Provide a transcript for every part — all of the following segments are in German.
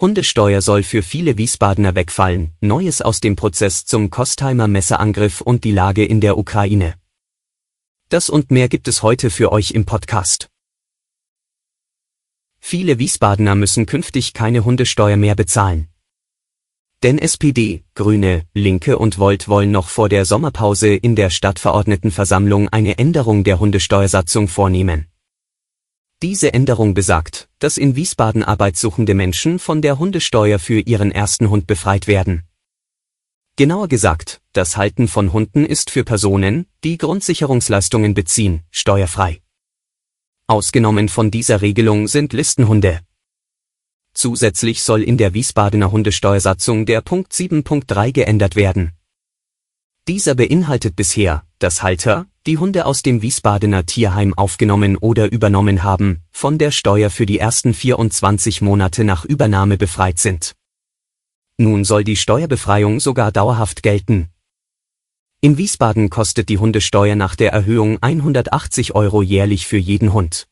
Hundesteuer soll für viele Wiesbadener wegfallen, Neues aus dem Prozess zum Kostheimer Messerangriff und die Lage in der Ukraine. Das und mehr gibt es heute für euch im Podcast. Viele Wiesbadener müssen künftig keine Hundesteuer mehr bezahlen. Denn SPD, Grüne, Linke und Volt wollen noch vor der Sommerpause in der Stadtverordnetenversammlung eine Änderung der Hundesteuersatzung vornehmen. Diese Änderung besagt, dass in Wiesbaden arbeitssuchende Menschen von der Hundesteuer für ihren ersten Hund befreit werden. Genauer gesagt, das Halten von Hunden ist für Personen, die Grundsicherungsleistungen beziehen, steuerfrei. Ausgenommen von dieser Regelung sind Listenhunde. Zusätzlich soll in der Wiesbadener Hundesteuersatzung der Punkt 7.3 geändert werden. Dieser beinhaltet bisher, dass Halter, die Hunde aus dem Wiesbadener Tierheim aufgenommen oder übernommen haben, von der Steuer für die ersten 24 Monate nach Übernahme befreit sind. Nun soll die Steuerbefreiung sogar dauerhaft gelten. In Wiesbaden kostet die Hundesteuer nach der Erhöhung 180 Euro jährlich für jeden Hund.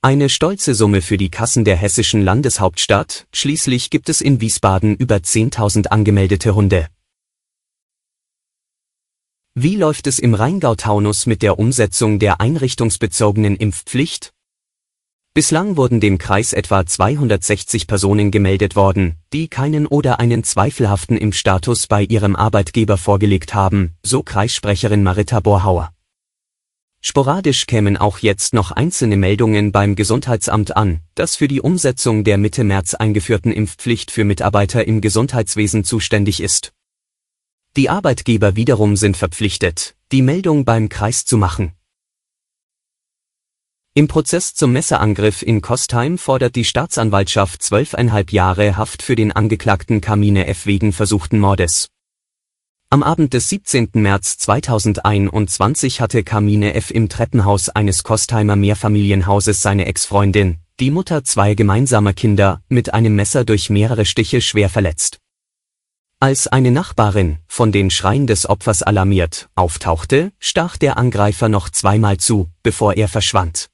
Eine stolze Summe für die Kassen der hessischen Landeshauptstadt, schließlich gibt es in Wiesbaden über 10.000 angemeldete Hunde. Wie läuft es im Rheingau-Taunus mit der Umsetzung der einrichtungsbezogenen Impfpflicht? Bislang wurden dem Kreis etwa 260 Personen gemeldet worden, die keinen oder einen zweifelhaften Impfstatus bei ihrem Arbeitgeber vorgelegt haben, so Kreissprecherin Marita Borhauer. Sporadisch kämen auch jetzt noch einzelne Meldungen beim Gesundheitsamt an, das für die Umsetzung der Mitte März eingeführten Impfpflicht für Mitarbeiter im Gesundheitswesen zuständig ist. Die Arbeitgeber wiederum sind verpflichtet, die Meldung beim Kreis zu machen. Im Prozess zum Messerangriff in Kostheim fordert die Staatsanwaltschaft zwölfeinhalb Jahre Haft für den Angeklagten Kamine F. wegen versuchten Mordes. Am Abend des 17. März 2021 hatte Kamine F. im Treppenhaus eines Kostheimer Mehrfamilienhauses seine Ex-Freundin, die Mutter zweier gemeinsamer Kinder, mit einem Messer durch mehrere Stiche schwer verletzt. Als eine Nachbarin, von den Schreien des Opfers alarmiert, auftauchte, stach der Angreifer noch zweimal zu, bevor er verschwand.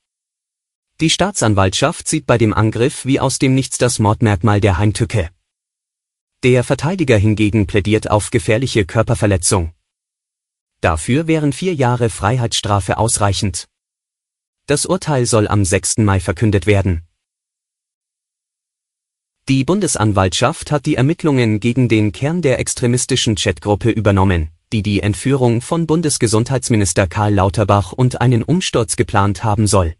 Die Staatsanwaltschaft sieht bei dem Angriff wie aus dem Nichts das Mordmerkmal der Heimtücke. Der Verteidiger hingegen plädiert auf gefährliche Körperverletzung. Dafür wären vier Jahre Freiheitsstrafe ausreichend. Das Urteil soll am 6. Mai verkündet werden. Die Bundesanwaltschaft hat die Ermittlungen gegen den Kern der extremistischen Chatgruppe übernommen, die die Entführung von Bundesgesundheitsminister Karl Lauterbach und einen Umsturz geplant haben soll.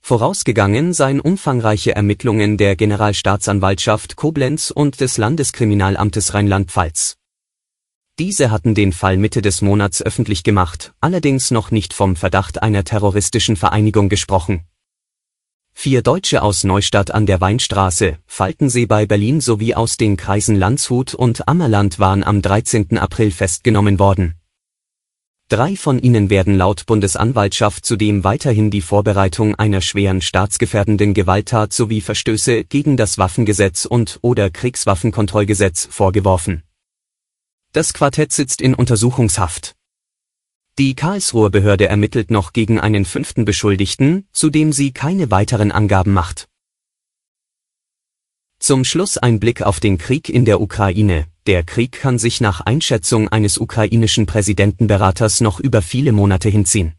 Vorausgegangen seien umfangreiche Ermittlungen der Generalstaatsanwaltschaft Koblenz und des Landeskriminalamtes Rheinland-Pfalz. Diese hatten den Fall Mitte des Monats öffentlich gemacht, allerdings noch nicht vom Verdacht einer terroristischen Vereinigung gesprochen. Vier Deutsche aus Neustadt an der Weinstraße, Falkensee bei Berlin sowie aus den Kreisen Landshut und Ammerland waren am 13. April festgenommen worden. Drei von ihnen werden laut Bundesanwaltschaft zudem weiterhin die Vorbereitung einer schweren staatsgefährdenden Gewalttat sowie Verstöße gegen das Waffengesetz und oder Kriegswaffenkontrollgesetz vorgeworfen. Das Quartett sitzt in Untersuchungshaft. Die Karlsruher Behörde ermittelt noch gegen einen fünften Beschuldigten, zu dem sie keine weiteren Angaben macht. Zum Schluss ein Blick auf den Krieg in der Ukraine. Der Krieg kann sich nach Einschätzung eines ukrainischen Präsidentenberaters noch über viele Monate hinziehen.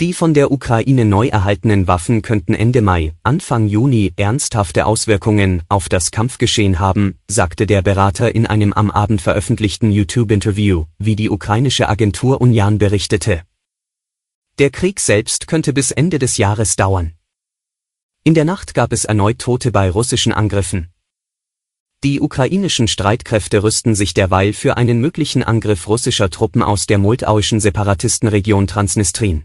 Die von der Ukraine neu erhaltenen Waffen könnten Ende Mai, Anfang Juni ernsthafte Auswirkungen auf das Kampfgeschehen haben, sagte der Berater in einem am Abend veröffentlichten YouTube-Interview, wie die ukrainische Agentur Union berichtete. Der Krieg selbst könnte bis Ende des Jahres dauern. In der Nacht gab es erneut Tote bei russischen Angriffen. Die ukrainischen Streitkräfte rüsten sich derweil für einen möglichen Angriff russischer Truppen aus der moldauischen Separatistenregion Transnistrien.